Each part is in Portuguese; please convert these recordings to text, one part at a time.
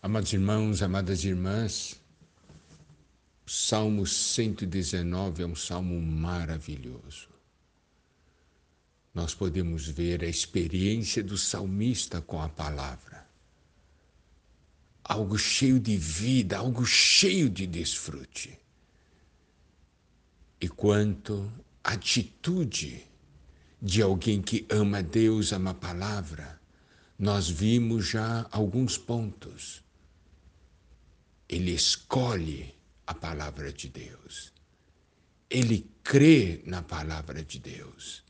Amados irmãos, amadas irmãs, o Salmo 119 é um salmo maravilhoso. Nós podemos ver a experiência do salmista com a palavra. Algo cheio de vida, algo cheio de desfrute. E quanto atitude de alguém que ama Deus, ama a palavra, nós vimos já alguns pontos ele escolhe a palavra de Deus. Ele crê na palavra de Deus.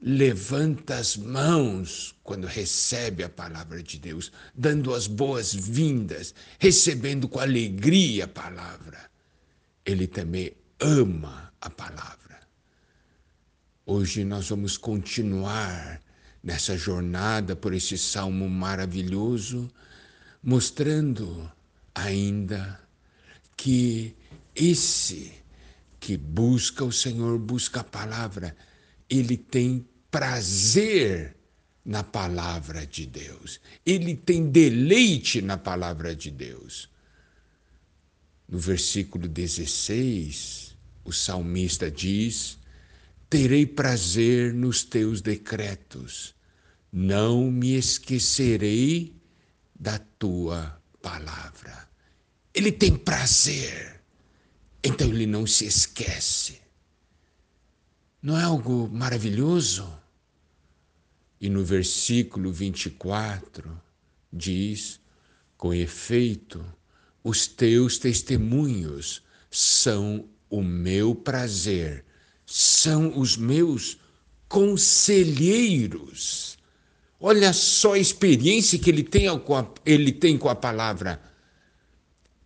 Levanta as mãos quando recebe a palavra de Deus, dando as boas-vindas, recebendo com alegria a palavra. Ele também ama a palavra. Hoje nós vamos continuar nessa jornada por esse salmo maravilhoso, mostrando ainda que esse que busca o Senhor, busca a palavra, ele tem prazer na palavra de Deus. Ele tem deleite na palavra de Deus. No versículo 16, o salmista diz: Terei prazer nos teus decretos, não me esquecerei da tua palavra. Ele tem prazer, então ele não se esquece. Não é algo maravilhoso? E no versículo 24 diz: Com efeito, os teus testemunhos são o meu prazer, são os meus conselheiros. Olha só a experiência que ele tem, ele tem com a palavra.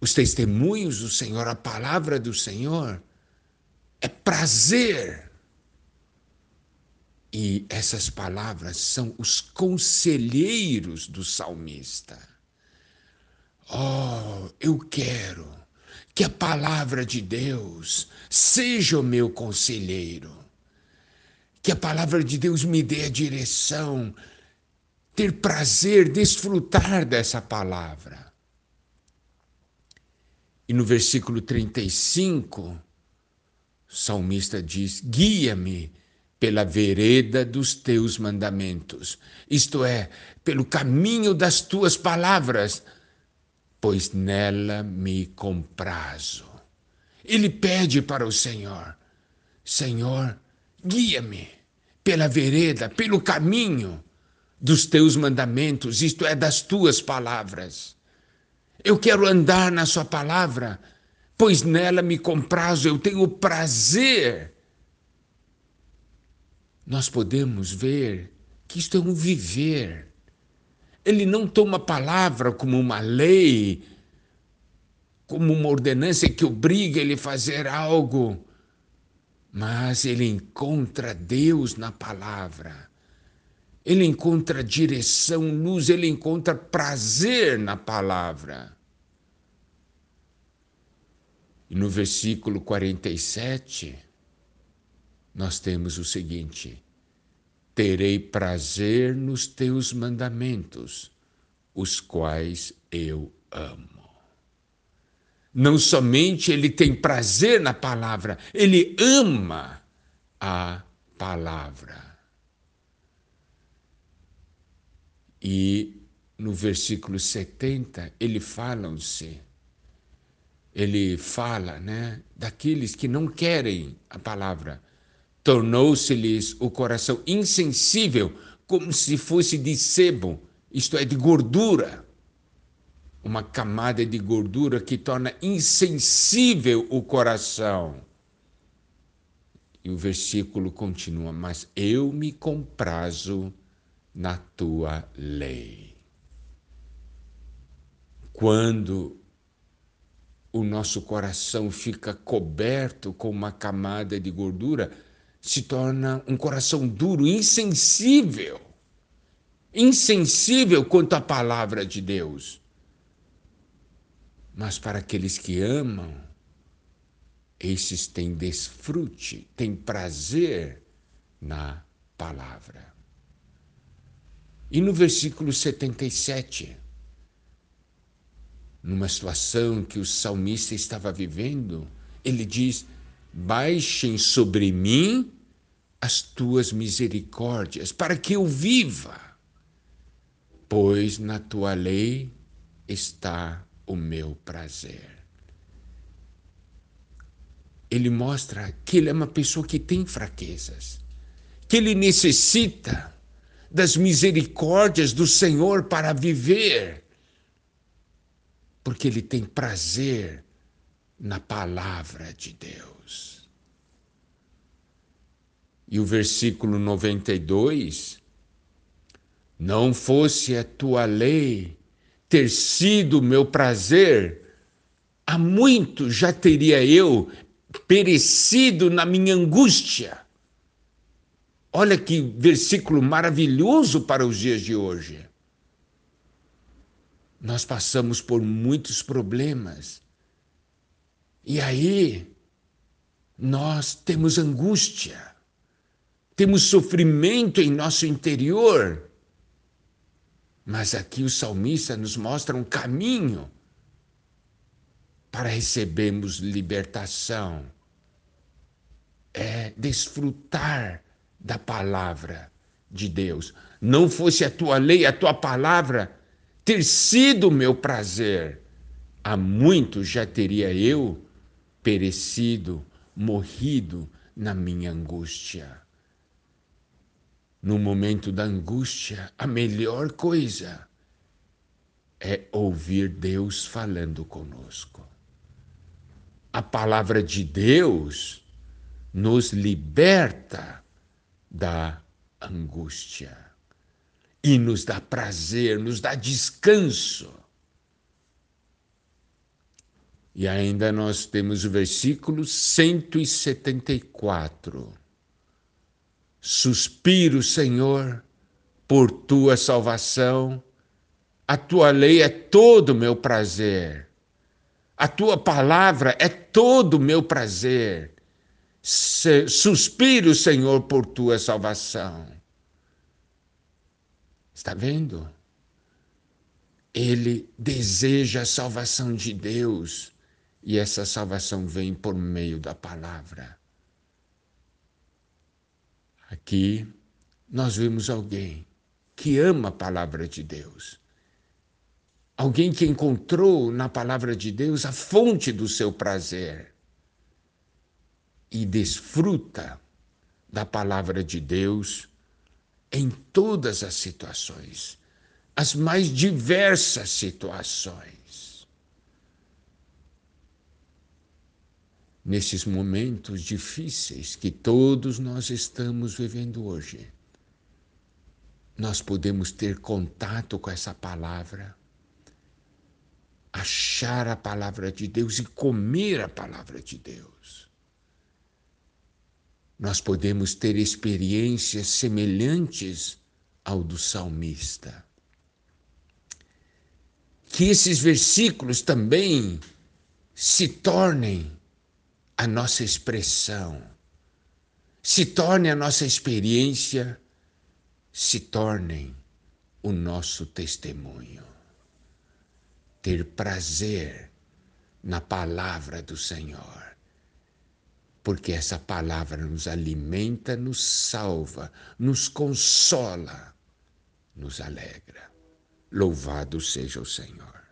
Os testemunhos do Senhor, a palavra do Senhor, é prazer. E essas palavras são os conselheiros do salmista. Oh, eu quero que a palavra de Deus seja o meu conselheiro. Que a palavra de Deus me dê a direção, ter prazer, desfrutar dessa palavra. E no versículo 35, o salmista diz: Guia-me pela vereda dos teus mandamentos, isto é, pelo caminho das tuas palavras, pois nela me comprazo. Ele pede para o Senhor: Senhor, guia-me pela vereda, pelo caminho dos teus mandamentos, isto é, das tuas palavras. Eu quero andar na Sua palavra, pois nela me comprazo, eu tenho prazer. Nós podemos ver que isto é um viver. Ele não toma a palavra como uma lei, como uma ordenança que obriga ele a fazer algo, mas ele encontra Deus na palavra ele encontra direção, luz, ele encontra prazer na palavra. E no versículo 47, nós temos o seguinte: Terei prazer nos teus mandamentos, os quais eu amo. Não somente ele tem prazer na palavra, ele ama a palavra. E no versículo 70, ele fala-se, ele fala, né, daqueles que não querem a palavra. Tornou-se-lhes o coração insensível, como se fosse de sebo, isto é, de gordura. Uma camada de gordura que torna insensível o coração. E o versículo continua: Mas eu me comprazo na tua lei. Quando o nosso coração fica coberto com uma camada de gordura, se torna um coração duro, insensível. Insensível quanto à palavra de Deus. Mas para aqueles que amam, esses têm desfrute, têm prazer na palavra. E no versículo 77, numa situação que o salmista estava vivendo, ele diz: Baixem sobre mim as tuas misericórdias, para que eu viva, pois na tua lei está o meu prazer. Ele mostra que ele é uma pessoa que tem fraquezas, que ele necessita das misericórdias do Senhor para viver porque ele tem prazer na palavra de Deus. E o versículo 92: Não fosse a tua lei ter sido meu prazer, há muito já teria eu perecido na minha angústia. Olha que versículo maravilhoso para os dias de hoje. Nós passamos por muitos problemas. E aí, nós temos angústia, temos sofrimento em nosso interior. Mas aqui o salmista nos mostra um caminho para recebermos libertação. É desfrutar da palavra de Deus. Não fosse a tua lei, a tua palavra, ter sido meu prazer, há muito já teria eu perecido, morrido na minha angústia. No momento da angústia, a melhor coisa é ouvir Deus falando conosco. A palavra de Deus nos liberta da angústia e nos dá prazer, nos dá descanso. E ainda nós temos o versículo 174. Suspiro, Senhor, por tua salvação. A tua lei é todo o meu prazer. A tua palavra é todo o meu prazer. Suspiro, Senhor, por tua salvação. Está vendo? Ele deseja a salvação de Deus e essa salvação vem por meio da palavra. Aqui nós vemos alguém que ama a palavra de Deus. Alguém que encontrou na palavra de Deus a fonte do seu prazer e desfruta da palavra de Deus em todas as situações, as mais diversas situações. Nesses momentos difíceis que todos nós estamos vivendo hoje, nós podemos ter contato com essa palavra, achar a palavra de Deus e comer a palavra de Deus nós podemos ter experiências semelhantes ao do salmista. Que esses versículos também se tornem a nossa expressão, se tornem a nossa experiência, se tornem o nosso testemunho. Ter prazer na palavra do Senhor porque essa palavra nos alimenta, nos salva, nos consola, nos alegra. Louvado seja o Senhor.